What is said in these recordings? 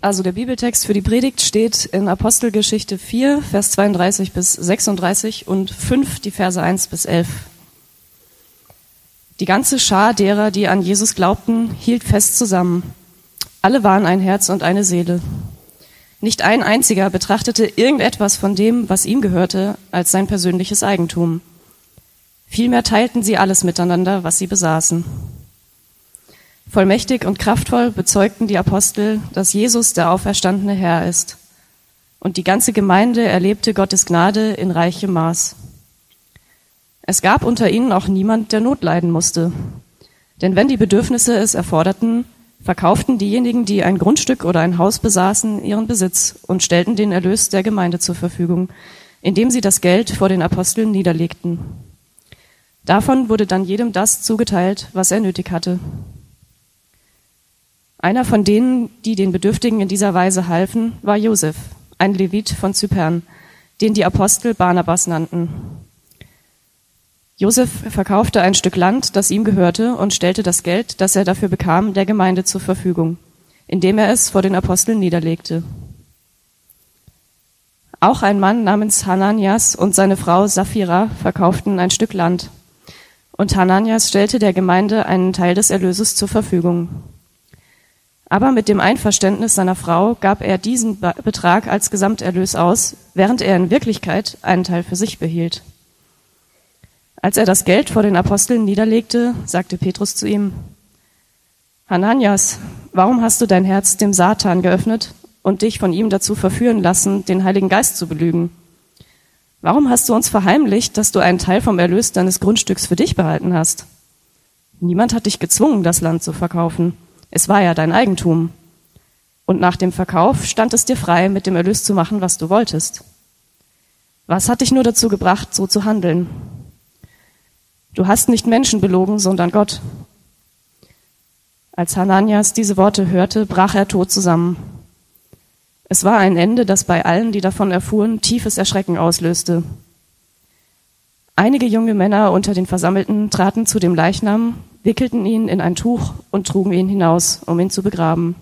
Also der Bibeltext für die Predigt steht in Apostelgeschichte 4, Vers 32 bis 36 und 5, die Verse 1 bis 11. Die ganze Schar derer, die an Jesus glaubten, hielt fest zusammen. Alle waren ein Herz und eine Seele. Nicht ein einziger betrachtete irgendetwas von dem, was ihm gehörte, als sein persönliches Eigentum. Vielmehr teilten sie alles miteinander, was sie besaßen. Vollmächtig und kraftvoll bezeugten die Apostel, dass Jesus der auferstandene Herr ist. Und die ganze Gemeinde erlebte Gottes Gnade in reichem Maß. Es gab unter ihnen auch niemand, der Not leiden musste. Denn wenn die Bedürfnisse es erforderten, verkauften diejenigen, die ein Grundstück oder ein Haus besaßen, ihren Besitz und stellten den Erlös der Gemeinde zur Verfügung, indem sie das Geld vor den Aposteln niederlegten. Davon wurde dann jedem das zugeteilt, was er nötig hatte. Einer von denen, die den Bedürftigen in dieser Weise halfen, war Josef, ein Levit von Zypern, den die Apostel Barnabas nannten. Josef verkaufte ein Stück Land, das ihm gehörte, und stellte das Geld, das er dafür bekam, der Gemeinde zur Verfügung, indem er es vor den Aposteln niederlegte. Auch ein Mann namens Hananias und seine Frau Sapphira verkauften ein Stück Land. Und Hananias stellte der Gemeinde einen Teil des Erlöses zur Verfügung. Aber mit dem Einverständnis seiner Frau gab er diesen Betrag als Gesamterlös aus, während er in Wirklichkeit einen Teil für sich behielt. Als er das Geld vor den Aposteln niederlegte, sagte Petrus zu ihm, Hananias, warum hast du dein Herz dem Satan geöffnet und dich von ihm dazu verführen lassen, den Heiligen Geist zu belügen? Warum hast du uns verheimlicht, dass du einen Teil vom Erlös deines Grundstücks für dich behalten hast? Niemand hat dich gezwungen, das Land zu verkaufen. Es war ja dein Eigentum. Und nach dem Verkauf stand es dir frei, mit dem Erlös zu machen, was du wolltest. Was hat dich nur dazu gebracht, so zu handeln? Du hast nicht Menschen belogen, sondern Gott. Als Hananias diese Worte hörte, brach er tot zusammen. Es war ein Ende, das bei allen, die davon erfuhren, tiefes Erschrecken auslöste. Einige junge Männer unter den Versammelten traten zu dem Leichnam, wickelten ihn in ein Tuch und trugen ihn hinaus, um ihn zu begraben.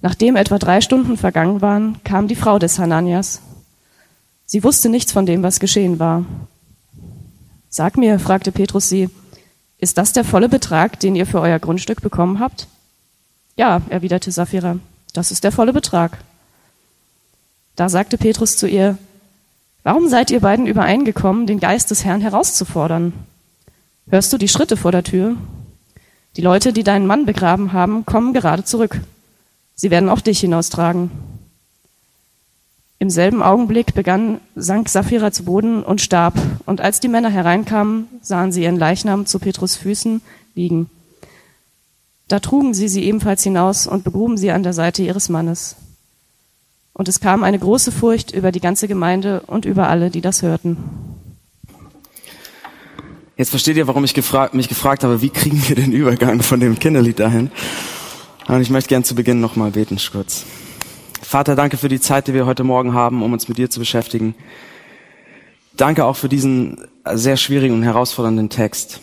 Nachdem etwa drei Stunden vergangen waren, kam die Frau des Hananias. Sie wusste nichts von dem, was geschehen war. Sag mir, fragte Petrus sie, ist das der volle Betrag, den ihr für euer Grundstück bekommen habt? Ja, erwiderte Sapphira, das ist der volle Betrag. Da sagte Petrus zu ihr, Warum seid ihr beiden übereingekommen, den Geist des Herrn herauszufordern? Hörst du die Schritte vor der Tür? Die Leute, die deinen Mann begraben haben, kommen gerade zurück. Sie werden auch dich hinaustragen. Im selben Augenblick begann, sank Sapphira zu Boden und starb. Und als die Männer hereinkamen, sahen sie ihren Leichnam zu Petrus Füßen liegen. Da trugen sie sie ebenfalls hinaus und begruben sie an der Seite ihres Mannes. Und es kam eine große Furcht über die ganze Gemeinde und über alle, die das hörten. Jetzt versteht ihr, warum ich gefragt, mich gefragt habe, wie kriegen wir den Übergang von dem Kinderlied dahin? Und ich möchte gern zu Beginn nochmal beten, kurz. Vater, danke für die Zeit, die wir heute Morgen haben, um uns mit dir zu beschäftigen. Danke auch für diesen sehr schwierigen und herausfordernden Text.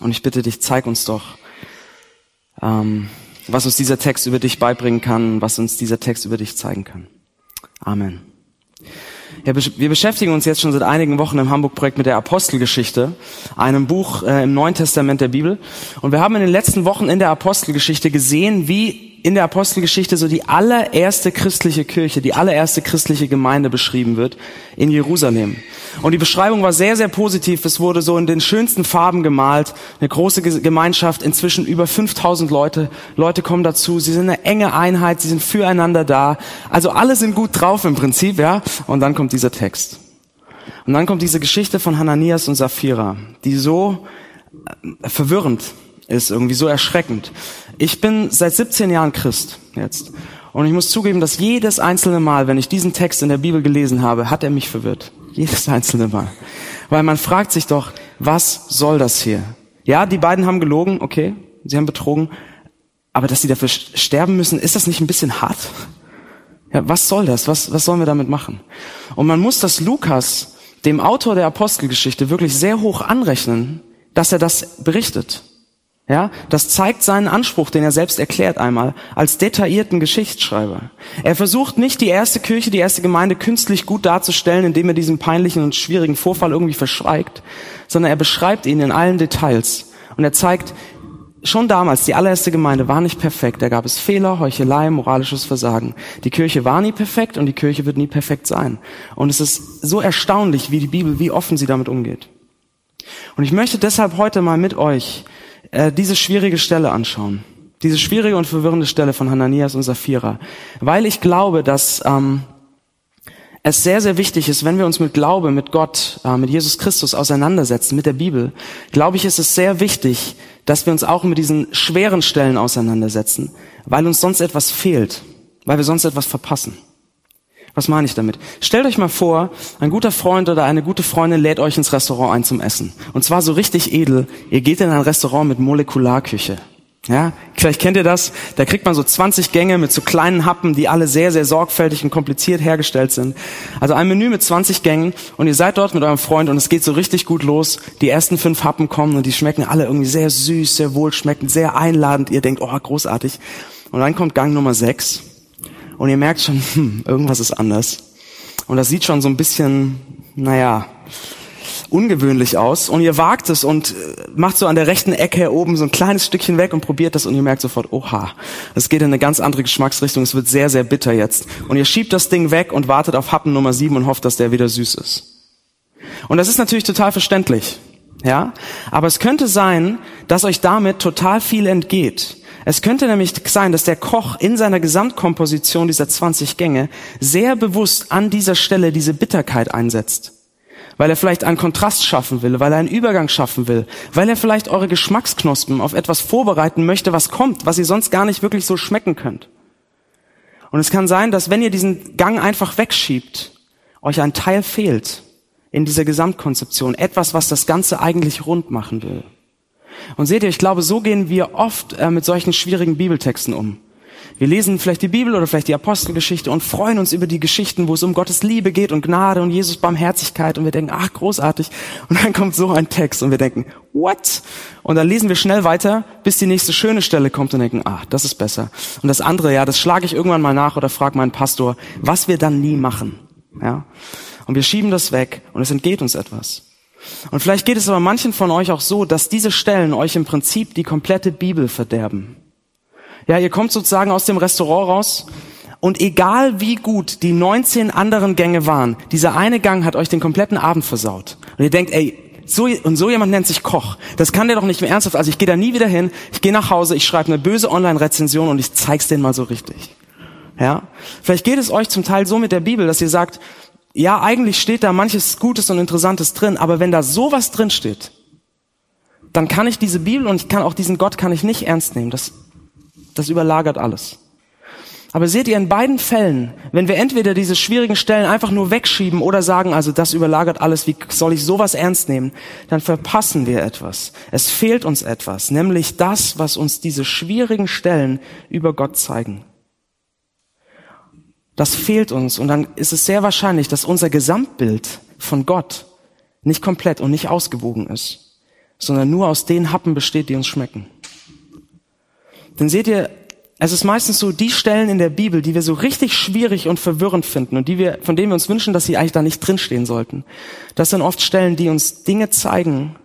Und ich bitte dich, zeig uns doch, ähm, was uns dieser Text über dich beibringen kann, was uns dieser Text über dich zeigen kann. Amen. Wir beschäftigen uns jetzt schon seit einigen Wochen im Hamburg-Projekt mit der Apostelgeschichte, einem Buch äh, im Neuen Testament der Bibel. Und wir haben in den letzten Wochen in der Apostelgeschichte gesehen, wie in der Apostelgeschichte so die allererste christliche Kirche, die allererste christliche Gemeinde beschrieben wird in Jerusalem. Und die Beschreibung war sehr, sehr positiv. Es wurde so in den schönsten Farben gemalt. Eine große Gemeinschaft, inzwischen über 5000 Leute. Leute kommen dazu. Sie sind eine enge Einheit. Sie sind füreinander da. Also alle sind gut drauf im Prinzip, ja. Und dann kommt dieser Text. Und dann kommt diese Geschichte von Hananias und Sapphira, die so äh, verwirrend ist, irgendwie so erschreckend. Ich bin seit 17 Jahren Christ jetzt. Und ich muss zugeben, dass jedes einzelne Mal, wenn ich diesen Text in der Bibel gelesen habe, hat er mich verwirrt. Jedes einzelne Mal. Weil man fragt sich doch, was soll das hier? Ja, die beiden haben gelogen, okay, sie haben betrogen, aber dass sie dafür sterben müssen, ist das nicht ein bisschen hart? Ja, was soll das? Was, was sollen wir damit machen? Und man muss das Lukas, dem Autor der Apostelgeschichte, wirklich sehr hoch anrechnen, dass er das berichtet. Ja, das zeigt seinen Anspruch, den er selbst erklärt einmal, als detaillierten Geschichtsschreiber. Er versucht nicht, die erste Kirche, die erste Gemeinde künstlich gut darzustellen, indem er diesen peinlichen und schwierigen Vorfall irgendwie verschweigt, sondern er beschreibt ihn in allen Details. Und er zeigt, schon damals, die allererste Gemeinde war nicht perfekt. Da gab es Fehler, Heuchelei, moralisches Versagen. Die Kirche war nie perfekt und die Kirche wird nie perfekt sein. Und es ist so erstaunlich, wie die Bibel, wie offen sie damit umgeht. Und ich möchte deshalb heute mal mit euch äh, diese schwierige Stelle anschauen. Diese schwierige und verwirrende Stelle von Hananias und Sapphira. Weil ich glaube, dass ähm, es sehr, sehr wichtig ist, wenn wir uns mit Glaube, mit Gott, äh, mit Jesus Christus auseinandersetzen, mit der Bibel, glaube ich, ist es sehr wichtig, dass wir uns auch mit diesen schweren Stellen auseinandersetzen, weil uns sonst etwas fehlt, weil wir sonst etwas verpassen. Was meine ich damit? Stellt euch mal vor, ein guter Freund oder eine gute Freundin lädt euch ins Restaurant ein zum Essen. Und zwar so richtig edel. Ihr geht in ein Restaurant mit Molekularküche. Ja, vielleicht kennt ihr das. Da kriegt man so 20 Gänge mit so kleinen Happen, die alle sehr, sehr sorgfältig und kompliziert hergestellt sind. Also ein Menü mit 20 Gängen und ihr seid dort mit eurem Freund und es geht so richtig gut los. Die ersten fünf Happen kommen und die schmecken alle irgendwie sehr süß, sehr wohlschmeckend, sehr einladend. Ihr denkt, oh, großartig. Und dann kommt Gang Nummer sechs und ihr merkt schon, hm, irgendwas ist anders. Und das sieht schon so ein bisschen, naja, ungewöhnlich aus. Und ihr wagt es und äh, macht so an der rechten Ecke oben so ein kleines Stückchen weg und probiert das und ihr merkt sofort, oha, es geht in eine ganz andere Geschmacksrichtung, es wird sehr, sehr bitter jetzt. Und ihr schiebt das Ding weg und wartet auf Happen Nummer sieben und hofft, dass der wieder süß ist. Und das ist natürlich total verständlich. Ja, aber es könnte sein, dass euch damit total viel entgeht. Es könnte nämlich sein, dass der Koch in seiner Gesamtkomposition dieser 20 Gänge sehr bewusst an dieser Stelle diese Bitterkeit einsetzt. Weil er vielleicht einen Kontrast schaffen will, weil er einen Übergang schaffen will, weil er vielleicht eure Geschmacksknospen auf etwas vorbereiten möchte, was kommt, was ihr sonst gar nicht wirklich so schmecken könnt. Und es kann sein, dass wenn ihr diesen Gang einfach wegschiebt, euch ein Teil fehlt in dieser Gesamtkonzeption, etwas, was das Ganze eigentlich rund machen will. Und seht ihr, ich glaube, so gehen wir oft äh, mit solchen schwierigen Bibeltexten um. Wir lesen vielleicht die Bibel oder vielleicht die Apostelgeschichte und freuen uns über die Geschichten, wo es um Gottes Liebe geht und Gnade und Jesus Barmherzigkeit und wir denken, ach, großartig. Und dann kommt so ein Text und wir denken, what? Und dann lesen wir schnell weiter, bis die nächste schöne Stelle kommt und denken, ach, das ist besser. Und das andere, ja, das schlage ich irgendwann mal nach oder frage meinen Pastor, was wir dann nie machen. Ja? Und wir schieben das weg und es entgeht uns etwas. Und vielleicht geht es aber manchen von euch auch so, dass diese Stellen euch im Prinzip die komplette Bibel verderben. Ja, ihr kommt sozusagen aus dem Restaurant raus und egal wie gut die 19 anderen Gänge waren, dieser eine Gang hat euch den kompletten Abend versaut. Und ihr denkt, ey, so, und so jemand nennt sich Koch. Das kann der doch nicht mehr ernsthaft. Also ich gehe da nie wieder hin, ich gehe nach Hause, ich schreibe eine böse Online-Rezension und ich zeig's denen mal so richtig. Ja? Vielleicht geht es euch zum Teil so mit der Bibel, dass ihr sagt, ja, eigentlich steht da manches Gutes und Interessantes drin, aber wenn da sowas drin steht, dann kann ich diese Bibel und ich kann auch diesen Gott kann ich nicht ernst nehmen. Das, das überlagert alles. Aber seht ihr, in beiden Fällen, wenn wir entweder diese schwierigen Stellen einfach nur wegschieben oder sagen, also das überlagert alles, wie soll ich sowas ernst nehmen, dann verpassen wir etwas. Es fehlt uns etwas, nämlich das, was uns diese schwierigen Stellen über Gott zeigen. Das fehlt uns und dann ist es sehr wahrscheinlich, dass unser Gesamtbild von Gott nicht komplett und nicht ausgewogen ist, sondern nur aus den Happen besteht, die uns schmecken. Denn seht ihr, es ist meistens so, die Stellen in der Bibel, die wir so richtig schwierig und verwirrend finden und die wir, von denen wir uns wünschen, dass sie eigentlich da nicht drinstehen sollten. Das sind oft Stellen, die uns Dinge zeigen,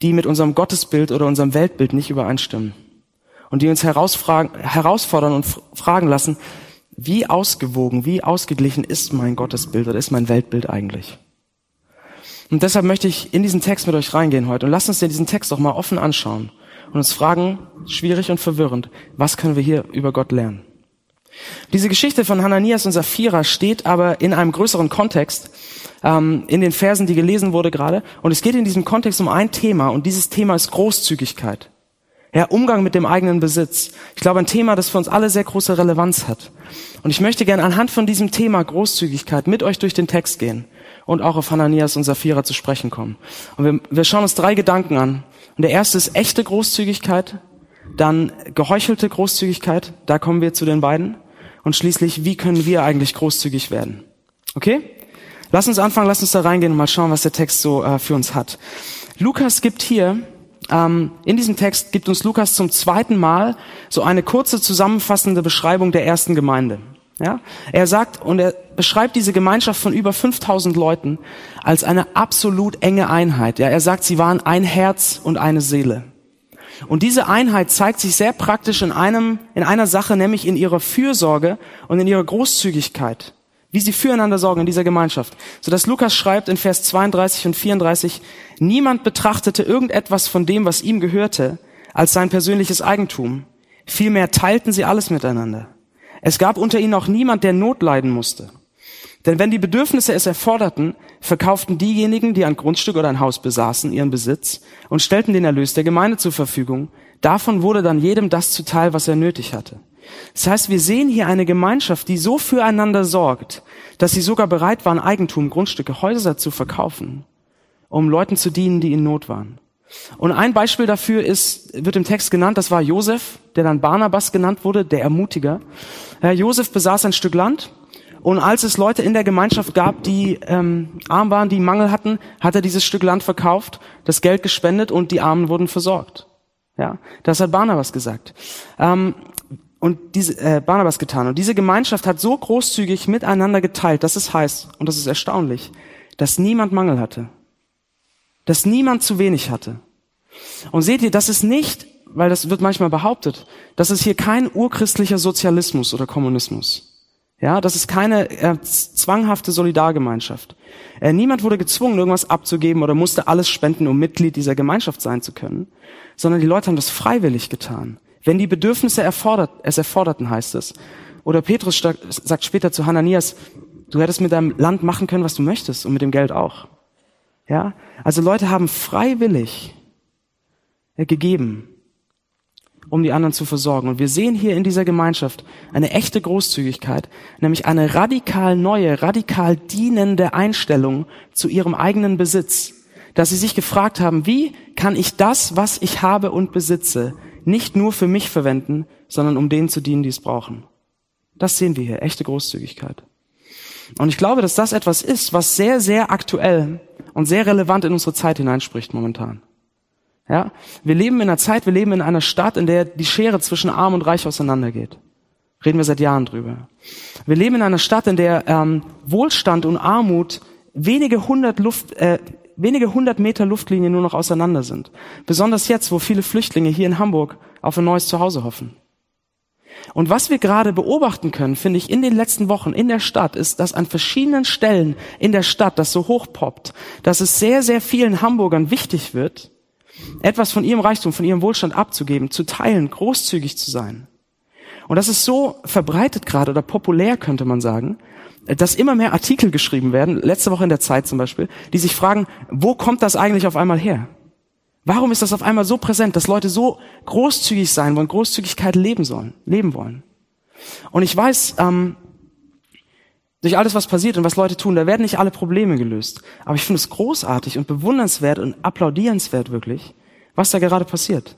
die mit unserem Gottesbild oder unserem Weltbild nicht übereinstimmen. Und die uns herausfordern und fragen lassen, wie ausgewogen, wie ausgeglichen ist mein Gottesbild oder ist mein Weltbild eigentlich? Und deshalb möchte ich in diesen Text mit euch reingehen heute und lasst uns diesen Text doch mal offen anschauen und uns fragen, schwierig und verwirrend, was können wir hier über Gott lernen? Diese Geschichte von Hananias und Sapphira steht aber in einem größeren Kontext, ähm, in den Versen, die gelesen wurde gerade. Und es geht in diesem Kontext um ein Thema und dieses Thema ist Großzügigkeit. Ja, Umgang mit dem eigenen Besitz. Ich glaube, ein Thema, das für uns alle sehr große Relevanz hat. Und ich möchte gerne anhand von diesem Thema Großzügigkeit mit euch durch den Text gehen und auch auf Hananias und Sapphira zu sprechen kommen. Und wir, wir schauen uns drei Gedanken an. Und der erste ist echte Großzügigkeit, dann geheuchelte Großzügigkeit, da kommen wir zu den beiden. Und schließlich, wie können wir eigentlich großzügig werden? Okay? Lass uns anfangen, lass uns da reingehen und mal schauen, was der Text so äh, für uns hat. Lukas gibt hier ähm, in diesem Text gibt uns Lukas zum zweiten Mal so eine kurze zusammenfassende Beschreibung der ersten Gemeinde. Ja? Er sagt und er beschreibt diese Gemeinschaft von über 5000 Leuten als eine absolut enge Einheit. Ja? Er sagt, sie waren ein Herz und eine Seele. Und diese Einheit zeigt sich sehr praktisch in einem, in einer Sache, nämlich in ihrer Fürsorge und in ihrer Großzügigkeit. Wie sie füreinander sorgen in dieser Gemeinschaft. So dass Lukas schreibt in Vers 32 und 34, niemand betrachtete irgendetwas von dem, was ihm gehörte, als sein persönliches Eigentum. Vielmehr teilten sie alles miteinander. Es gab unter ihnen auch niemand, der Not leiden musste. Denn wenn die Bedürfnisse es erforderten, verkauften diejenigen, die ein Grundstück oder ein Haus besaßen, ihren Besitz und stellten den Erlös der Gemeinde zur Verfügung. Davon wurde dann jedem das zuteil, was er nötig hatte. Das heißt, wir sehen hier eine Gemeinschaft, die so füreinander sorgt, dass sie sogar bereit waren, Eigentum, Grundstücke, Häuser zu verkaufen, um Leuten zu dienen, die in Not waren. Und ein Beispiel dafür ist, wird im Text genannt, das war Josef, der dann Barnabas genannt wurde, der Ermutiger. Herr Josef besaß ein Stück Land und als es Leute in der Gemeinschaft gab, die ähm, arm waren, die Mangel hatten, hat er dieses Stück Land verkauft, das Geld gespendet und die Armen wurden versorgt. Ja, das hat Barnabas gesagt. Ähm, und diese, äh, Barnabas getan. Und diese Gemeinschaft hat so großzügig miteinander geteilt, dass es heißt, und das ist erstaunlich, dass niemand Mangel hatte. Dass niemand zu wenig hatte. Und seht ihr, das ist nicht, weil das wird manchmal behauptet, das ist hier kein urchristlicher Sozialismus oder Kommunismus. Ja, das ist keine äh, zwanghafte Solidargemeinschaft. Äh, niemand wurde gezwungen, irgendwas abzugeben oder musste alles spenden, um Mitglied dieser Gemeinschaft sein zu können, sondern die Leute haben das freiwillig getan. Wenn die Bedürfnisse erfordert, es erforderten, heißt es. Oder Petrus sagt später zu Hananias, du hättest mit deinem Land machen können, was du möchtest und mit dem Geld auch. Ja, also Leute haben freiwillig äh, gegeben um die anderen zu versorgen. Und wir sehen hier in dieser Gemeinschaft eine echte Großzügigkeit, nämlich eine radikal neue, radikal dienende Einstellung zu ihrem eigenen Besitz. Dass sie sich gefragt haben, wie kann ich das, was ich habe und besitze, nicht nur für mich verwenden, sondern um denen zu dienen, die es brauchen. Das sehen wir hier, echte Großzügigkeit. Und ich glaube, dass das etwas ist, was sehr, sehr aktuell und sehr relevant in unsere Zeit hineinspricht momentan. Ja, wir leben in einer Zeit, wir leben in einer Stadt, in der die Schere zwischen Arm und Reich auseinandergeht. Reden wir seit Jahren drüber. Wir leben in einer Stadt, in der ähm, Wohlstand und Armut wenige hundert Luft, äh, wenige hundert Meter Luftlinie nur noch auseinander sind. Besonders jetzt, wo viele Flüchtlinge hier in Hamburg auf ein neues Zuhause hoffen. Und was wir gerade beobachten können, finde ich, in den letzten Wochen in der Stadt, ist, dass an verschiedenen Stellen in der Stadt das so hochpoppt, dass es sehr, sehr vielen Hamburgern wichtig wird, etwas von ihrem Reichtum, von ihrem Wohlstand abzugeben, zu teilen, großzügig zu sein. Und das ist so verbreitet gerade oder populär, könnte man sagen, dass immer mehr Artikel geschrieben werden, letzte Woche in der Zeit zum Beispiel, die sich fragen, wo kommt das eigentlich auf einmal her? Warum ist das auf einmal so präsent, dass Leute so großzügig sein wollen, Großzügigkeit leben sollen, leben wollen? Und ich weiß, ähm, durch alles, was passiert und was Leute tun, da werden nicht alle Probleme gelöst. Aber ich finde es großartig und bewundernswert und applaudierenswert wirklich, was da gerade passiert.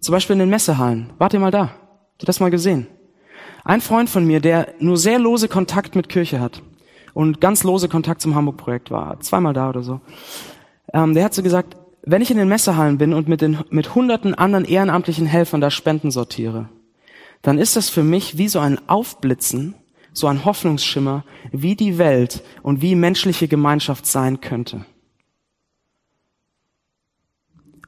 Zum Beispiel in den Messehallen. Wart ihr mal da? Habt ihr das mal gesehen? Ein Freund von mir, der nur sehr lose Kontakt mit Kirche hat und ganz lose Kontakt zum Hamburg-Projekt war, zweimal da oder so, ähm, der hat so gesagt, wenn ich in den Messehallen bin und mit, den, mit hunderten anderen ehrenamtlichen Helfern da Spenden sortiere, dann ist das für mich wie so ein Aufblitzen so ein Hoffnungsschimmer, wie die Welt und wie menschliche Gemeinschaft sein könnte.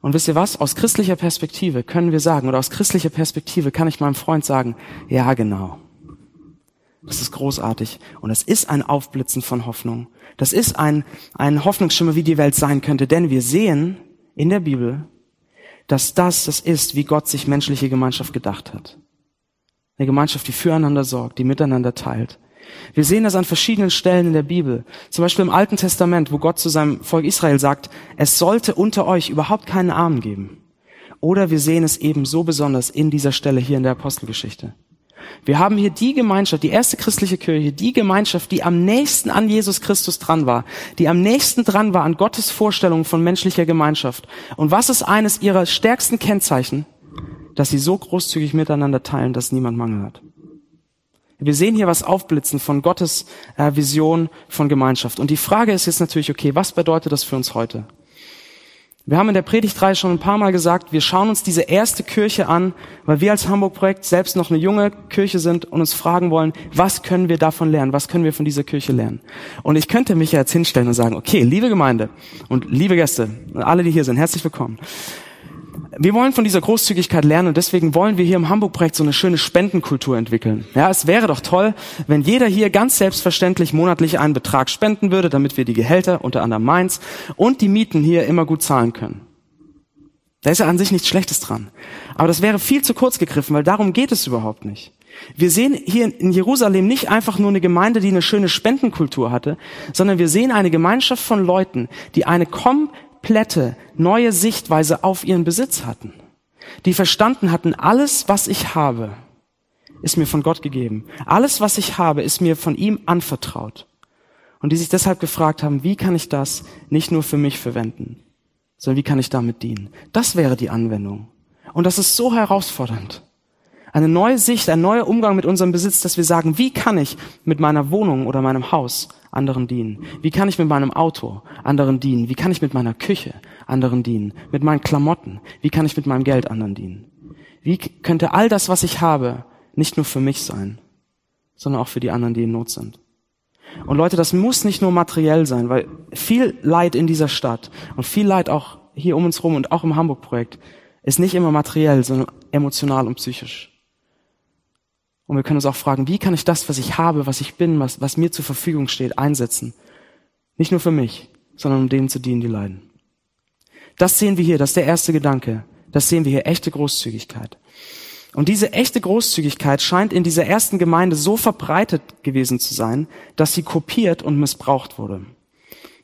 Und wisst ihr was? Aus christlicher Perspektive können wir sagen, oder aus christlicher Perspektive kann ich meinem Freund sagen, ja genau. Das ist großartig. Und es ist ein Aufblitzen von Hoffnung. Das ist ein, ein Hoffnungsschimmer, wie die Welt sein könnte. Denn wir sehen in der Bibel, dass das das ist, wie Gott sich menschliche Gemeinschaft gedacht hat. Eine Gemeinschaft, die füreinander sorgt, die miteinander teilt. Wir sehen das an verschiedenen Stellen in der Bibel. Zum Beispiel im Alten Testament, wo Gott zu seinem Volk Israel sagt, es sollte unter euch überhaupt keinen Armen geben. Oder wir sehen es eben so besonders in dieser Stelle hier in der Apostelgeschichte. Wir haben hier die Gemeinschaft, die erste christliche Kirche, die Gemeinschaft, die am nächsten an Jesus Christus dran war, die am nächsten dran war an Gottes Vorstellung von menschlicher Gemeinschaft. Und was ist eines ihrer stärksten Kennzeichen? dass sie so großzügig miteinander teilen, dass niemand Mangel hat. Wir sehen hier was aufblitzen von Gottes äh, Vision von Gemeinschaft. Und die Frage ist jetzt natürlich, okay, was bedeutet das für uns heute? Wir haben in der Predigtreihe schon ein paar Mal gesagt, wir schauen uns diese erste Kirche an, weil wir als Hamburg-Projekt selbst noch eine junge Kirche sind und uns fragen wollen, was können wir davon lernen? Was können wir von dieser Kirche lernen? Und ich könnte mich jetzt hinstellen und sagen, okay, liebe Gemeinde und liebe Gäste, alle, die hier sind, herzlich willkommen wir wollen von dieser Großzügigkeit lernen und deswegen wollen wir hier im Hamburg-Projekt so eine schöne Spendenkultur entwickeln. Ja, es wäre doch toll, wenn jeder hier ganz selbstverständlich monatlich einen Betrag spenden würde, damit wir die Gehälter, unter anderem meins, und die Mieten hier immer gut zahlen können. Da ist ja an sich nichts Schlechtes dran. Aber das wäre viel zu kurz gegriffen, weil darum geht es überhaupt nicht. Wir sehen hier in Jerusalem nicht einfach nur eine Gemeinde, die eine schöne Spendenkultur hatte, sondern wir sehen eine Gemeinschaft von Leuten, die eine komplette neue Sichtweise auf ihren Besitz hatten. Die verstanden hatten, alles, was ich habe, ist mir von Gott gegeben. Alles, was ich habe, ist mir von ihm anvertraut. Und die sich deshalb gefragt haben, wie kann ich das nicht nur für mich verwenden, sondern wie kann ich damit dienen? Das wäre die Anwendung. Und das ist so herausfordernd. Eine neue Sicht, ein neuer Umgang mit unserem Besitz, dass wir sagen, wie kann ich mit meiner Wohnung oder meinem Haus anderen dienen? Wie kann ich mit meinem Auto anderen dienen? Wie kann ich mit meiner Küche anderen dienen? Mit meinen Klamotten? Wie kann ich mit meinem Geld anderen dienen? Wie könnte all das, was ich habe, nicht nur für mich sein, sondern auch für die anderen, die in Not sind? Und Leute, das muss nicht nur materiell sein, weil viel Leid in dieser Stadt und viel Leid auch hier um uns rum und auch im Hamburg-Projekt ist nicht immer materiell, sondern emotional und psychisch. Und wir können uns auch fragen, wie kann ich das, was ich habe, was ich bin, was, was mir zur Verfügung steht, einsetzen? Nicht nur für mich, sondern um denen zu dienen, die leiden. Das sehen wir hier, das ist der erste Gedanke. Das sehen wir hier, echte Großzügigkeit. Und diese echte Großzügigkeit scheint in dieser ersten Gemeinde so verbreitet gewesen zu sein, dass sie kopiert und missbraucht wurde.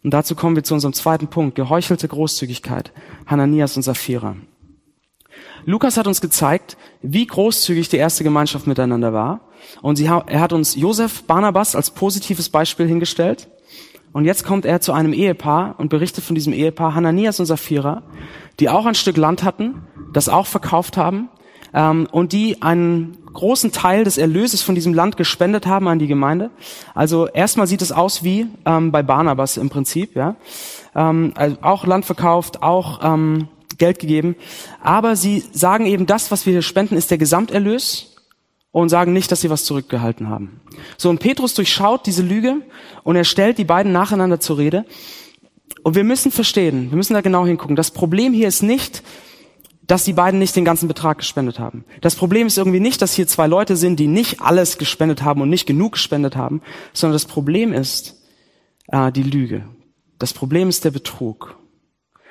Und dazu kommen wir zu unserem zweiten Punkt, geheuchelte Großzügigkeit, Hananias und Sapphira. Lukas hat uns gezeigt, wie großzügig die erste Gemeinschaft miteinander war. Und sie, er hat uns Josef Barnabas als positives Beispiel hingestellt. Und jetzt kommt er zu einem Ehepaar und berichtet von diesem Ehepaar Hananias und Sapphira, die auch ein Stück Land hatten, das auch verkauft haben ähm, und die einen großen Teil des Erlöses von diesem Land gespendet haben an die Gemeinde. Also erstmal sieht es aus wie ähm, bei Barnabas im Prinzip, ja. Ähm, also auch Land verkauft, auch ähm, Geld gegeben. Aber sie sagen eben, das, was wir hier spenden, ist der Gesamterlös und sagen nicht, dass sie was zurückgehalten haben. So, und Petrus durchschaut diese Lüge und er stellt die beiden nacheinander zur Rede. Und wir müssen verstehen, wir müssen da genau hingucken. Das Problem hier ist nicht, dass die beiden nicht den ganzen Betrag gespendet haben. Das Problem ist irgendwie nicht, dass hier zwei Leute sind, die nicht alles gespendet haben und nicht genug gespendet haben, sondern das Problem ist äh, die Lüge. Das Problem ist der Betrug.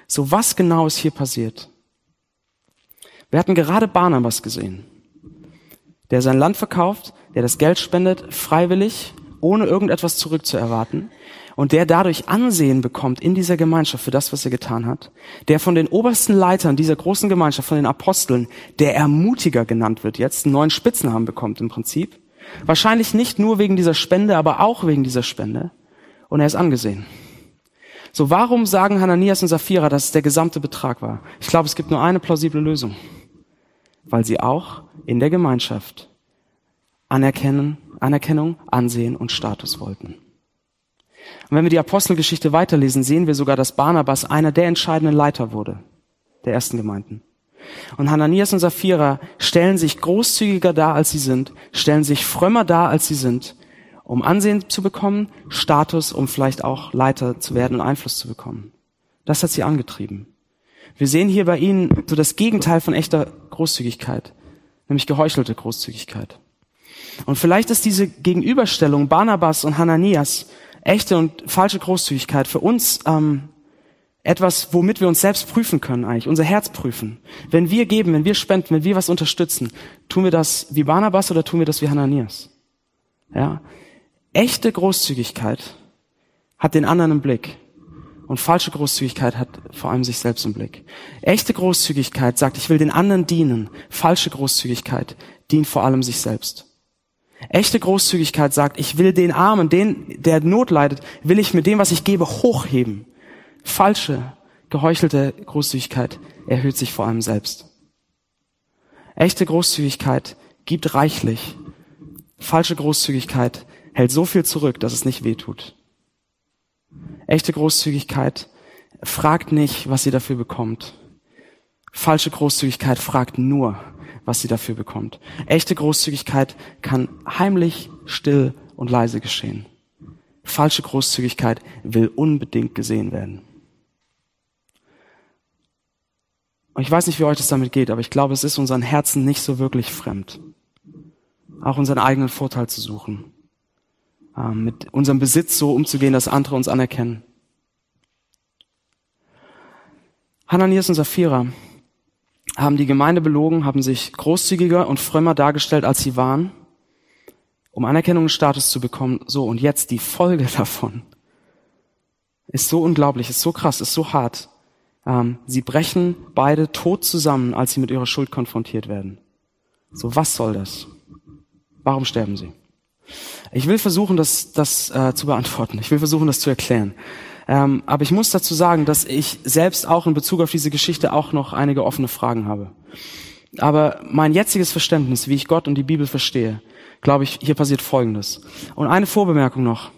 So was genau ist hier passiert? Wir hatten gerade Barnabas gesehen, der sein Land verkauft, der das Geld spendet, freiwillig, ohne irgendetwas zurückzuerwarten und der dadurch Ansehen bekommt in dieser Gemeinschaft für das, was er getan hat, der von den obersten Leitern dieser großen Gemeinschaft, von den Aposteln, der Ermutiger genannt wird, jetzt einen neuen Spitznamen bekommt im Prinzip. Wahrscheinlich nicht nur wegen dieser Spende, aber auch wegen dieser Spende. Und er ist angesehen. So, warum sagen Hananias und Sapphira, dass es der gesamte Betrag war? Ich glaube, es gibt nur eine plausible Lösung. Weil sie auch in der Gemeinschaft anerkennen, Anerkennung, Ansehen und Status wollten. Und wenn wir die Apostelgeschichte weiterlesen, sehen wir sogar, dass Barnabas einer der entscheidenden Leiter wurde, der ersten Gemeinden. Und Hananias und Sapphira stellen sich großzügiger dar, als sie sind, stellen sich frömmer dar, als sie sind, um Ansehen zu bekommen, Status, um vielleicht auch Leiter zu werden und Einfluss zu bekommen. Das hat sie angetrieben. Wir sehen hier bei ihnen so das Gegenteil von echter Großzügigkeit, nämlich geheuchelte Großzügigkeit. Und vielleicht ist diese Gegenüberstellung Barnabas und Hananias, echte und falsche Großzügigkeit, für uns ähm, etwas, womit wir uns selbst prüfen können eigentlich, unser Herz prüfen. Wenn wir geben, wenn wir spenden, wenn wir was unterstützen, tun wir das wie Barnabas oder tun wir das wie Hananias? Ja, Echte Großzügigkeit hat den anderen im Blick. Und falsche Großzügigkeit hat vor allem sich selbst im Blick. Echte Großzügigkeit sagt, ich will den anderen dienen. Falsche Großzügigkeit dient vor allem sich selbst. Echte Großzügigkeit sagt, ich will den Armen, den, der Not leidet, will ich mit dem, was ich gebe, hochheben. Falsche, geheuchelte Großzügigkeit erhöht sich vor allem selbst. Echte Großzügigkeit gibt reichlich. Falsche Großzügigkeit hält so viel zurück, dass es nicht weh tut. Echte Großzügigkeit fragt nicht, was ihr dafür bekommt. Falsche Großzügigkeit fragt nur, was sie dafür bekommt. Echte Großzügigkeit kann heimlich, still und leise geschehen. Falsche Großzügigkeit will unbedingt gesehen werden. Und ich weiß nicht, wie euch das damit geht, aber ich glaube, es ist unseren Herzen nicht so wirklich fremd, auch unseren eigenen Vorteil zu suchen, mit unserem Besitz so umzugehen, dass andere uns anerkennen. Hananias und Sapphira haben die Gemeinde belogen, haben sich großzügiger und frömmer dargestellt, als sie waren, um Anerkennung und Status zu bekommen. So, und jetzt die Folge davon ist so unglaublich, ist so krass, ist so hart. Ähm, sie brechen beide tot zusammen, als sie mit ihrer Schuld konfrontiert werden. So, was soll das? Warum sterben sie? Ich will versuchen, das, das äh, zu beantworten. Ich will versuchen, das zu erklären. Ähm, aber ich muss dazu sagen, dass ich selbst auch in Bezug auf diese Geschichte auch noch einige offene Fragen habe. Aber mein jetziges Verständnis, wie ich Gott und die Bibel verstehe, glaube ich, hier passiert Folgendes. Und eine Vorbemerkung noch.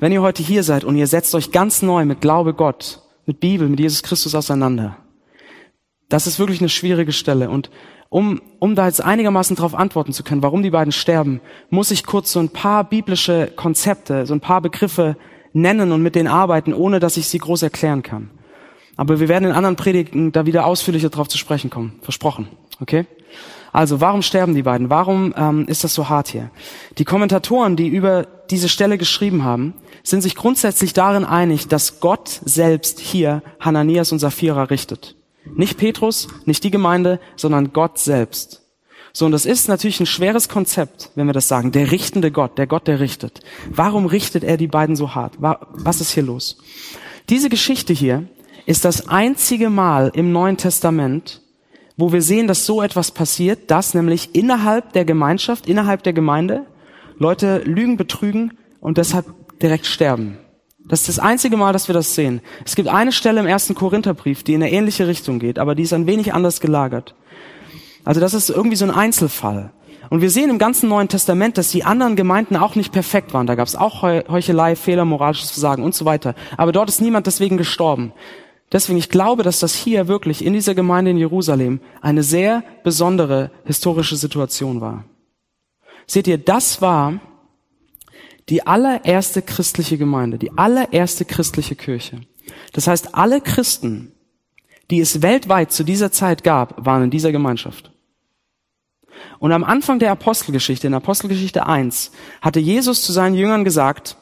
Wenn ihr heute hier seid und ihr setzt euch ganz neu mit Glaube Gott mit Bibel, mit Jesus Christus auseinander. Das ist wirklich eine schwierige Stelle. Und um, um da jetzt einigermaßen darauf antworten zu können, warum die beiden sterben, muss ich kurz so ein paar biblische Konzepte, so ein paar Begriffe nennen und mit denen arbeiten, ohne dass ich sie groß erklären kann. Aber wir werden in anderen Predigten da wieder ausführlicher darauf zu sprechen kommen. Versprochen. Okay? Also, warum sterben die beiden? Warum ähm, ist das so hart hier? Die Kommentatoren, die über diese Stelle geschrieben haben, sind sich grundsätzlich darin einig, dass Gott selbst hier Hananias und Sapphira richtet. Nicht Petrus, nicht die Gemeinde, sondern Gott selbst. So, und das ist natürlich ein schweres Konzept, wenn wir das sagen. Der richtende Gott, der Gott, der richtet. Warum richtet er die beiden so hart? Was ist hier los? Diese Geschichte hier ist das einzige Mal im Neuen Testament, wo wir sehen, dass so etwas passiert, dass nämlich innerhalb der Gemeinschaft, innerhalb der Gemeinde Leute lügen, betrügen und deshalb direkt sterben. Das ist das einzige Mal, dass wir das sehen. Es gibt eine Stelle im ersten Korintherbrief, die in eine ähnliche Richtung geht, aber die ist ein wenig anders gelagert. Also das ist irgendwie so ein Einzelfall. Und wir sehen im ganzen Neuen Testament, dass die anderen Gemeinden auch nicht perfekt waren. Da gab es auch Heuchelei, Fehler, moralisches Versagen und so weiter. Aber dort ist niemand deswegen gestorben. Deswegen, ich glaube, dass das hier wirklich in dieser Gemeinde in Jerusalem eine sehr besondere historische Situation war. Seht ihr, das war die allererste christliche Gemeinde, die allererste christliche Kirche. Das heißt, alle Christen, die es weltweit zu dieser Zeit gab, waren in dieser Gemeinschaft. Und am Anfang der Apostelgeschichte, in Apostelgeschichte 1, hatte Jesus zu seinen Jüngern gesagt,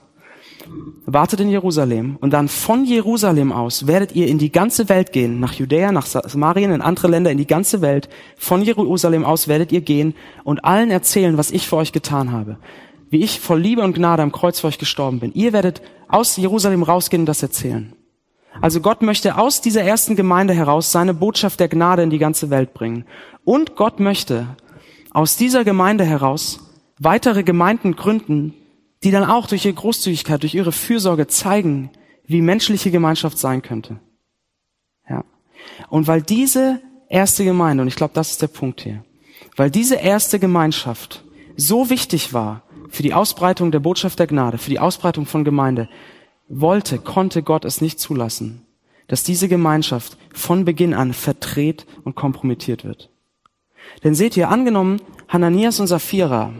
wartet in Jerusalem und dann von Jerusalem aus werdet ihr in die ganze Welt gehen, nach Judäa, nach Samarien, in andere Länder, in die ganze Welt. Von Jerusalem aus werdet ihr gehen und allen erzählen, was ich für euch getan habe. Wie ich voll Liebe und Gnade am Kreuz für euch gestorben bin. Ihr werdet aus Jerusalem rausgehen und das erzählen. Also Gott möchte aus dieser ersten Gemeinde heraus seine Botschaft der Gnade in die ganze Welt bringen. Und Gott möchte aus dieser Gemeinde heraus weitere Gemeinden gründen, die dann auch durch ihre Großzügigkeit, durch ihre Fürsorge zeigen, wie menschliche Gemeinschaft sein könnte. Ja. Und weil diese erste Gemeinde, und ich glaube, das ist der Punkt hier, weil diese erste Gemeinschaft so wichtig war für die Ausbreitung der Botschaft der Gnade, für die Ausbreitung von Gemeinde, wollte, konnte Gott es nicht zulassen, dass diese Gemeinschaft von Beginn an verdreht und kompromittiert wird. Denn seht ihr, angenommen, Hananias und Sapphira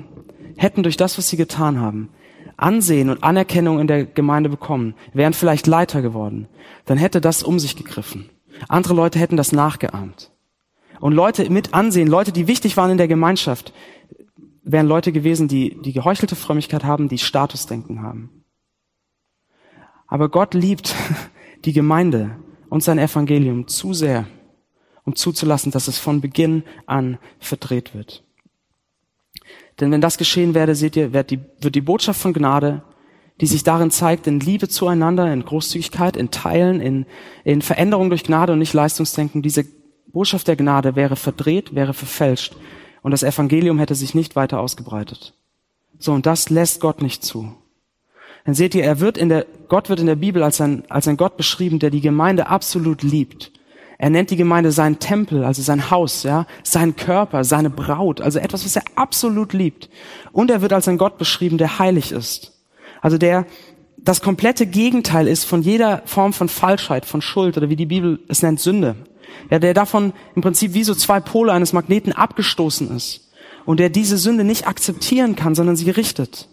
hätten durch das, was sie getan haben, Ansehen und Anerkennung in der Gemeinde bekommen, wären vielleicht Leiter geworden, dann hätte das um sich gegriffen. Andere Leute hätten das nachgeahmt. Und Leute mit Ansehen, Leute, die wichtig waren in der Gemeinschaft, wären Leute gewesen, die die geheuchelte Frömmigkeit haben, die Statusdenken haben. Aber Gott liebt die Gemeinde und sein Evangelium zu sehr, um zuzulassen, dass es von Beginn an verdreht wird. Denn wenn das geschehen werde, seht ihr, wird die, wird die Botschaft von Gnade, die sich darin zeigt, in Liebe zueinander, in Großzügigkeit, in Teilen, in, in Veränderung durch Gnade und nicht Leistungsdenken, diese Botschaft der Gnade wäre verdreht, wäre verfälscht und das Evangelium hätte sich nicht weiter ausgebreitet. So, und das lässt Gott nicht zu. Dann seht ihr, er wird in der, Gott wird in der Bibel als ein, als ein Gott beschrieben, der die Gemeinde absolut liebt er nennt die Gemeinde sein Tempel, also sein Haus, ja, sein Körper, seine Braut, also etwas, was er absolut liebt. Und er wird als ein Gott beschrieben, der heilig ist. Also der, das komplette Gegenteil ist von jeder Form von Falschheit, von Schuld oder wie die Bibel es nennt, Sünde. Ja, der davon im Prinzip wie so zwei Pole eines Magneten abgestoßen ist und der diese Sünde nicht akzeptieren kann, sondern sie richtet.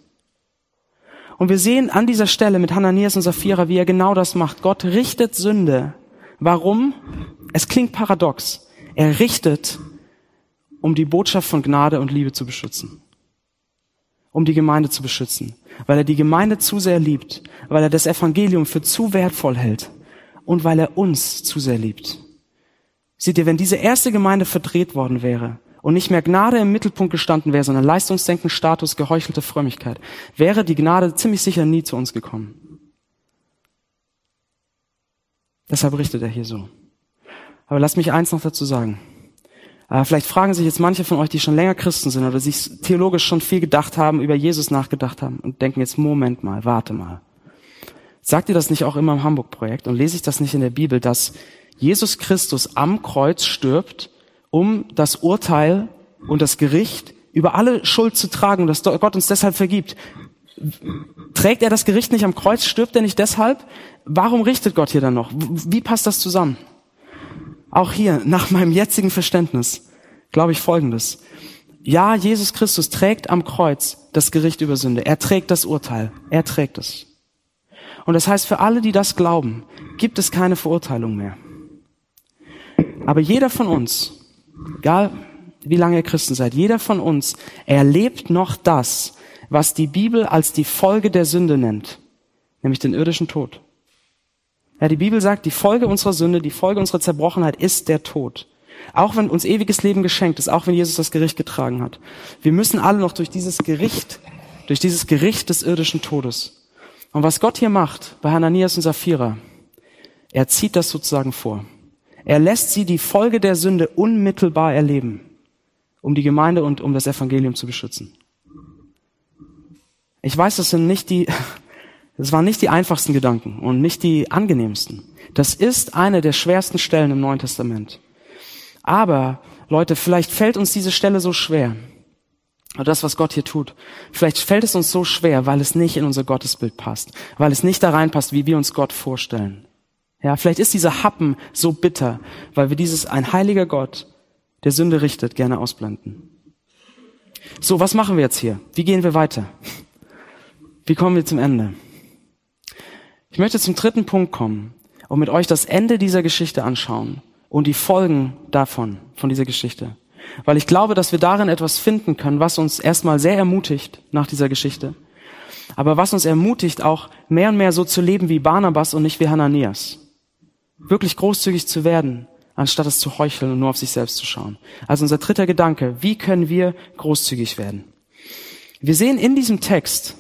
Und wir sehen an dieser Stelle mit Hananias und Sapphira, wie er genau das macht. Gott richtet Sünde. Warum? Es klingt paradox. Er richtet, um die Botschaft von Gnade und Liebe zu beschützen. Um die Gemeinde zu beschützen weil er die Gemeinde zu sehr liebt, weil er das Evangelium für zu wertvoll hält und weil er uns zu sehr liebt. Seht ihr, wenn diese erste Gemeinde verdreht worden wäre und nicht mehr Gnade im Mittelpunkt gestanden wäre, sondern Leistungsdenken, Status, geheuchelte Frömmigkeit, wäre die Gnade ziemlich sicher nie zu uns gekommen. Deshalb richtet er hier so. Aber lasst mich eins noch dazu sagen. Äh, vielleicht fragen sich jetzt manche von euch, die schon länger Christen sind oder sich theologisch schon viel gedacht haben, über Jesus nachgedacht haben und denken jetzt, Moment mal, warte mal. Sagt ihr das nicht auch immer im Hamburg-Projekt und lese ich das nicht in der Bibel, dass Jesus Christus am Kreuz stirbt, um das Urteil und das Gericht über alle Schuld zu tragen dass Gott uns deshalb vergibt. Trägt er das Gericht nicht am Kreuz? Stirbt er nicht deshalb? Warum richtet Gott hier dann noch? Wie passt das zusammen? Auch hier, nach meinem jetzigen Verständnis, glaube ich Folgendes. Ja, Jesus Christus trägt am Kreuz das Gericht über Sünde. Er trägt das Urteil. Er trägt es. Und das heißt, für alle, die das glauben, gibt es keine Verurteilung mehr. Aber jeder von uns, egal wie lange ihr Christen seid, jeder von uns erlebt noch das, was die Bibel als die Folge der Sünde nennt, nämlich den irdischen Tod. Ja, die Bibel sagt, die Folge unserer Sünde, die Folge unserer Zerbrochenheit ist der Tod. Auch wenn uns ewiges Leben geschenkt ist, auch wenn Jesus das Gericht getragen hat. Wir müssen alle noch durch dieses Gericht, durch dieses Gericht des irdischen Todes. Und was Gott hier macht bei Hananias und Sapphira, er zieht das sozusagen vor. Er lässt sie die Folge der Sünde unmittelbar erleben, um die Gemeinde und um das Evangelium zu beschützen. Ich weiß, das sind nicht die, das waren nicht die einfachsten Gedanken und nicht die angenehmsten. Das ist eine der schwersten Stellen im Neuen Testament. Aber, Leute, vielleicht fällt uns diese Stelle so schwer. Das, was Gott hier tut. Vielleicht fällt es uns so schwer, weil es nicht in unser Gottesbild passt. Weil es nicht da reinpasst, wie wir uns Gott vorstellen. Ja, vielleicht ist dieser Happen so bitter, weil wir dieses ein heiliger Gott, der Sünde richtet, gerne ausblenden. So, was machen wir jetzt hier? Wie gehen wir weiter? Wie kommen wir zum Ende? Ich möchte zum dritten Punkt kommen und mit euch das Ende dieser Geschichte anschauen und die Folgen davon, von dieser Geschichte. Weil ich glaube, dass wir darin etwas finden können, was uns erstmal sehr ermutigt nach dieser Geschichte, aber was uns ermutigt, auch mehr und mehr so zu leben wie Barnabas und nicht wie Hananias. Wirklich großzügig zu werden, anstatt es zu heucheln und nur auf sich selbst zu schauen. Also unser dritter Gedanke, wie können wir großzügig werden? Wir sehen in diesem Text,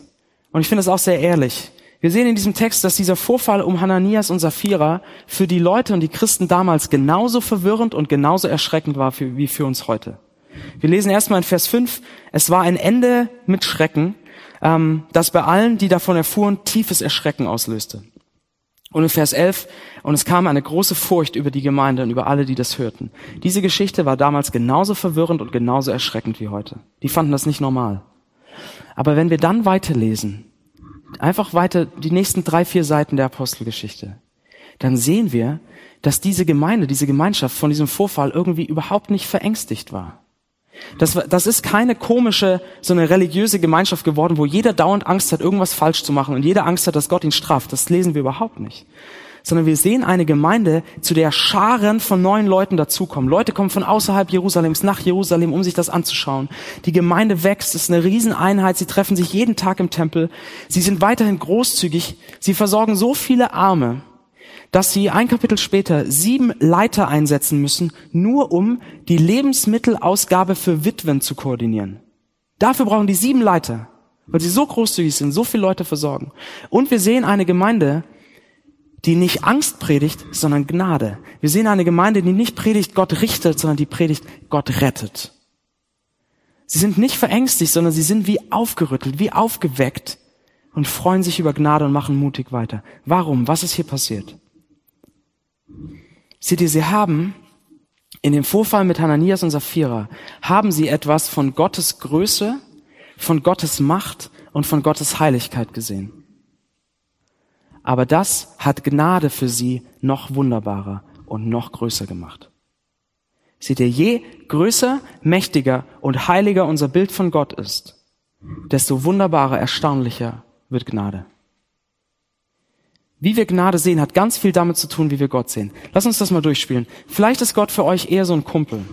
und ich finde es auch sehr ehrlich, wir sehen in diesem Text, dass dieser Vorfall um Hananias und Sapphira für die Leute und die Christen damals genauso verwirrend und genauso erschreckend war wie für uns heute. Wir lesen erstmal in Vers 5, es war ein Ende mit Schrecken, ähm, das bei allen, die davon erfuhren, tiefes Erschrecken auslöste. Und in Vers 11, und es kam eine große Furcht über die Gemeinde und über alle, die das hörten. Diese Geschichte war damals genauso verwirrend und genauso erschreckend wie heute. Die fanden das nicht normal. Aber wenn wir dann weiterlesen, einfach weiter die nächsten drei, vier Seiten der Apostelgeschichte, dann sehen wir, dass diese Gemeinde, diese Gemeinschaft von diesem Vorfall irgendwie überhaupt nicht verängstigt war. Das, das ist keine komische, so eine religiöse Gemeinschaft geworden, wo jeder dauernd Angst hat, irgendwas falsch zu machen und jeder Angst hat, dass Gott ihn straft. Das lesen wir überhaupt nicht sondern wir sehen eine Gemeinde, zu der Scharen von neuen Leuten dazukommen. Leute kommen von außerhalb Jerusalems nach Jerusalem, um sich das anzuschauen. Die Gemeinde wächst, es ist eine Rieseneinheit, sie treffen sich jeden Tag im Tempel. Sie sind weiterhin großzügig, sie versorgen so viele Arme, dass sie ein Kapitel später sieben Leiter einsetzen müssen, nur um die Lebensmittelausgabe für Witwen zu koordinieren. Dafür brauchen die sieben Leiter, weil sie so großzügig sind, so viele Leute versorgen. Und wir sehen eine Gemeinde, die nicht Angst predigt, sondern Gnade. Wir sehen eine Gemeinde, die nicht predigt, Gott richtet, sondern die predigt, Gott rettet. Sie sind nicht verängstigt, sondern sie sind wie aufgerüttelt, wie aufgeweckt und freuen sich über Gnade und machen mutig weiter. Warum? Was ist hier passiert? Seht ihr, sie haben in dem Vorfall mit Hananias und Sapphira, haben sie etwas von Gottes Größe, von Gottes Macht und von Gottes Heiligkeit gesehen. aber das hat Gnade für sie noch wunderbarer und noch größer gemacht. Seht ihr, je größer, mächtiger und heiliger unser Bild von Gott ist, desto wunderbarer, erstaunlicher wird Gnade. Wie wir Gnade sehen, hat ganz viel damit zu tun, wie wir Gott sehen. Lass uns das mal durchspielen. Vielleicht ist Gott für euch eher so ein Kumpel.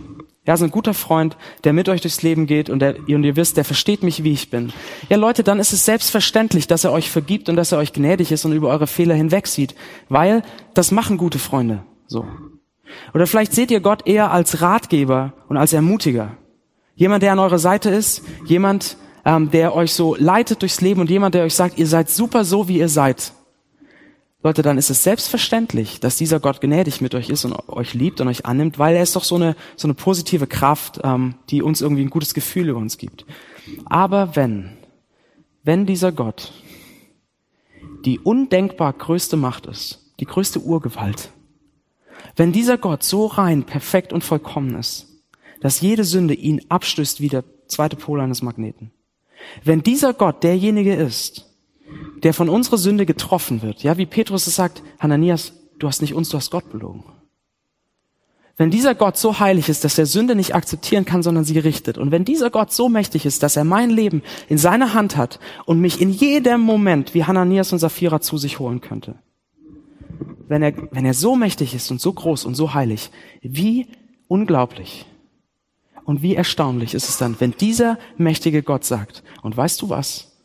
Ja, so ein guter Freund, der mit euch durchs Leben geht und, der, und ihr wisst, der versteht mich, wie ich bin. Ja, Leute, dann ist es selbstverständlich, dass er euch vergibt und dass er euch gnädig ist und über eure Fehler hinwegsieht, weil das machen gute Freunde so. Oder vielleicht seht ihr Gott eher als Ratgeber und als Ermutiger. Jemand, der an eurer Seite ist, jemand, ähm, der euch so leitet durchs Leben und jemand, der euch sagt, ihr seid super so, wie ihr seid. Leute, dann ist es selbstverständlich, dass dieser Gott gnädig mit euch ist und euch liebt und euch annimmt, weil er ist doch so eine, so eine positive Kraft, ähm, die uns irgendwie ein gutes Gefühl über uns gibt. Aber wenn, wenn dieser Gott die undenkbar größte Macht ist, die größte Urgewalt, wenn dieser Gott so rein, perfekt und vollkommen ist, dass jede Sünde ihn abstößt wie der zweite Pol eines Magneten. Wenn dieser Gott derjenige ist, der von unserer Sünde getroffen wird, ja, wie Petrus es sagt, Hananias, du hast nicht uns, du hast Gott belogen. Wenn dieser Gott so heilig ist, dass er Sünde nicht akzeptieren kann, sondern sie richtet, und wenn dieser Gott so mächtig ist, dass er mein Leben in seiner Hand hat und mich in jedem Moment wie Hananias und Sapphira zu sich holen könnte, wenn er, wenn er so mächtig ist und so groß und so heilig, wie unglaublich und wie erstaunlich ist es dann, wenn dieser mächtige Gott sagt, und weißt du was?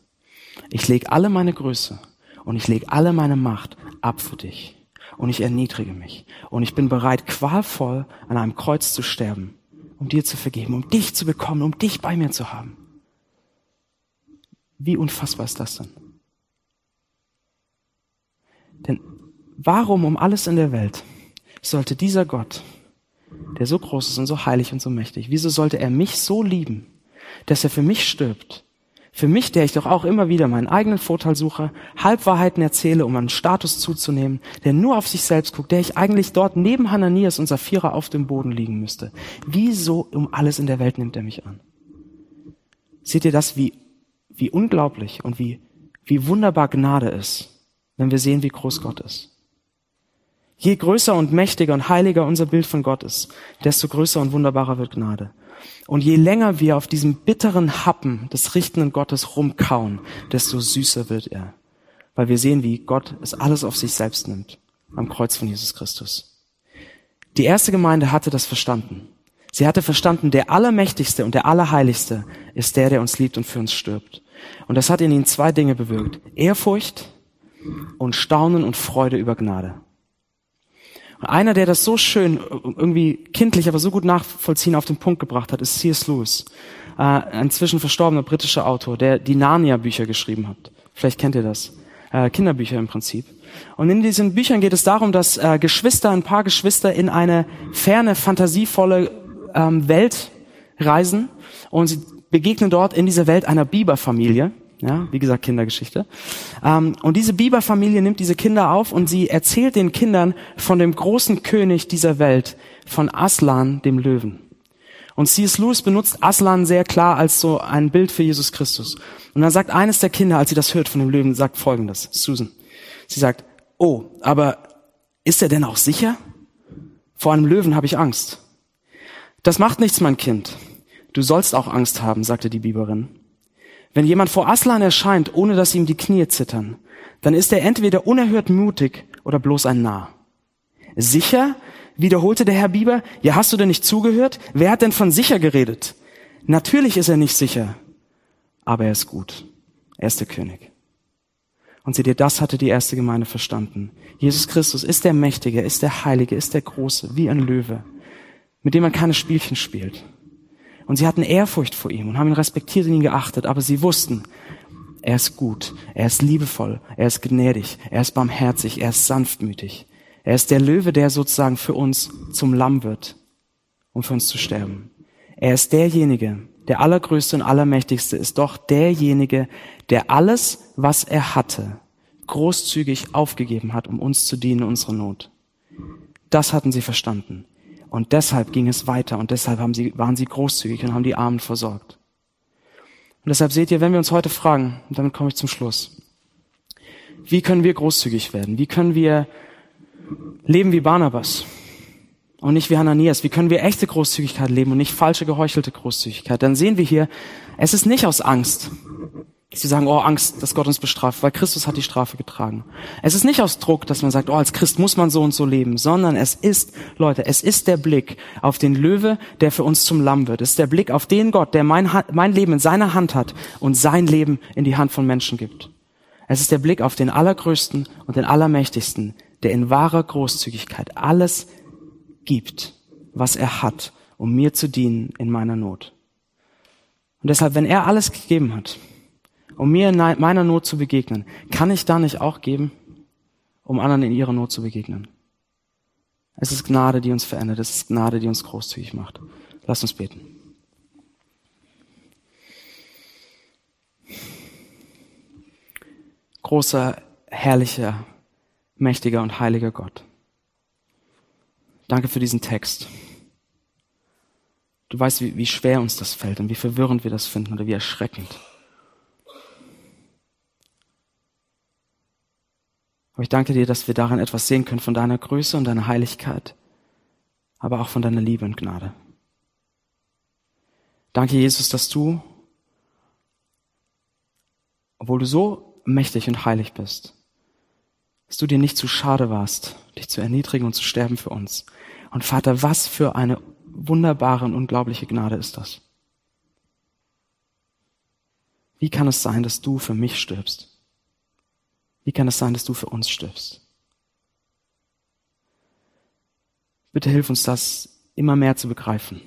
Ich lege alle meine Größe und ich lege alle meine Macht ab für dich. Und ich erniedrige mich. Und ich bin bereit, qualvoll an einem Kreuz zu sterben, um dir zu vergeben, um dich zu bekommen, um dich bei mir zu haben. Wie unfassbar ist das denn? Denn Warum um alles in der Welt sollte dieser Gott, der so groß ist und so heilig und so mächtig, wieso sollte er mich so lieben, dass er für mich stirbt? Für mich, der ich doch auch immer wieder meinen eigenen Vorteil suche, Halbwahrheiten erzähle, um einen Status zuzunehmen, der nur auf sich selbst guckt, der ich eigentlich dort neben Hananias und Sapphira auf dem Boden liegen müsste. Wieso um alles in der Welt nimmt er mich an? Seht ihr das, wie, wie unglaublich und wie, wie wunderbar Gnade ist, wenn wir sehen, wie groß Gott ist? Je größer und mächtiger und heiliger unser Bild von Gott ist, desto größer und wunderbarer wird Gnade. Und je länger wir auf diesem bitteren Happen des richtenden Gottes rumkauen, desto süßer wird er. Weil wir sehen, wie Gott es alles auf sich selbst nimmt. Am Kreuz von Jesus Christus. Die erste Gemeinde hatte das verstanden. Sie hatte verstanden, der Allermächtigste und der Allerheiligste ist der, der uns liebt und für uns stirbt. Und das hat in ihnen zwei Dinge bewirkt. Ehrfurcht und Staunen und Freude über Gnade. Einer, der das so schön, irgendwie kindlich, aber so gut nachvollziehen auf den Punkt gebracht hat, ist C.S. Lewis, äh, ein inzwischen verstorbener britischer Autor, der die Narnia-Bücher geschrieben hat. Vielleicht kennt ihr das. Äh, Kinderbücher im Prinzip. Und in diesen Büchern geht es darum, dass äh, Geschwister, ein paar Geschwister in eine ferne, fantasievolle ähm, Welt reisen und sie begegnen dort in dieser Welt einer Biberfamilie ja, wie gesagt, Kindergeschichte. Ähm, und diese Biberfamilie nimmt diese Kinder auf und sie erzählt den Kindern von dem großen König dieser Welt, von Aslan, dem Löwen. Und C.S. Lewis benutzt Aslan sehr klar als so ein Bild für Jesus Christus. Und dann sagt eines der Kinder, als sie das hört von dem Löwen, sagt folgendes, Susan. Sie sagt, oh, aber ist er denn auch sicher? Vor einem Löwen habe ich Angst. Das macht nichts, mein Kind. Du sollst auch Angst haben, sagte die Biberin. Wenn jemand vor Aslan erscheint, ohne dass ihm die Knie zittern, dann ist er entweder unerhört mutig oder bloß ein Narr. Sicher? wiederholte der Herr Bieber. Ja, hast du denn nicht zugehört? Wer hat denn von sicher geredet? Natürlich ist er nicht sicher, aber er ist gut. Er ist der König. Und seht ihr, das hatte die erste Gemeinde verstanden. Jesus Christus ist der Mächtige, ist der Heilige, ist der Große, wie ein Löwe, mit dem man keine Spielchen spielt. Und sie hatten Ehrfurcht vor ihm und haben ihn respektiert und ihn geachtet, aber sie wussten, er ist gut, er ist liebevoll, er ist gnädig, er ist barmherzig, er ist sanftmütig. Er ist der Löwe, der sozusagen für uns zum Lamm wird, um für uns zu sterben. Er ist derjenige, der allergrößte und allermächtigste ist doch derjenige, der alles, was er hatte, großzügig aufgegeben hat, um uns zu dienen in unserer Not. Das hatten sie verstanden. Und deshalb ging es weiter und deshalb haben sie, waren sie großzügig und haben die Armen versorgt. Und deshalb seht ihr, wenn wir uns heute fragen, und damit komme ich zum Schluss, Wie können wir großzügig werden? Wie können wir leben wie Barnabas und nicht wie Hananias? Wie können wir echte Großzügigkeit leben und nicht falsche, geheuchelte Großzügigkeit? Dann sehen wir hier, es ist nicht aus Angst. Sie sagen, oh, Angst, dass Gott uns bestraft, weil Christus hat die Strafe getragen. Es ist nicht aus Druck, dass man sagt, oh, als Christ muss man so und so leben, sondern es ist, Leute, es ist der Blick auf den Löwe, der für uns zum Lamm wird. Es ist der Blick auf den Gott, der mein, mein Leben in seiner Hand hat und sein Leben in die Hand von Menschen gibt. Es ist der Blick auf den Allergrößten und den Allermächtigsten, der in wahrer Großzügigkeit alles gibt, was er hat, um mir zu dienen in meiner Not. Und deshalb, wenn er alles gegeben hat, um mir in meiner Not zu begegnen, kann ich da nicht auch geben, um anderen in ihrer Not zu begegnen? Es ist Gnade, die uns verändert. Es ist Gnade, die uns großzügig macht. Lass uns beten. Großer, herrlicher, mächtiger und heiliger Gott. Danke für diesen Text. Du weißt, wie, wie schwer uns das fällt und wie verwirrend wir das finden oder wie erschreckend. Aber ich danke dir, dass wir darin etwas sehen können von deiner Größe und deiner Heiligkeit, aber auch von deiner Liebe und Gnade. Danke, Jesus, dass du, obwohl du so mächtig und heilig bist, dass du dir nicht zu schade warst, dich zu erniedrigen und zu sterben für uns. Und Vater, was für eine wunderbare und unglaubliche Gnade ist das? Wie kann es sein, dass du für mich stirbst? Wie kann es sein, dass du für uns stirbst? Bitte hilf uns das immer mehr zu begreifen.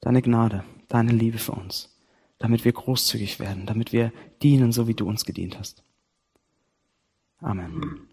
Deine Gnade, deine Liebe für uns, damit wir großzügig werden, damit wir dienen, so wie du uns gedient hast. Amen.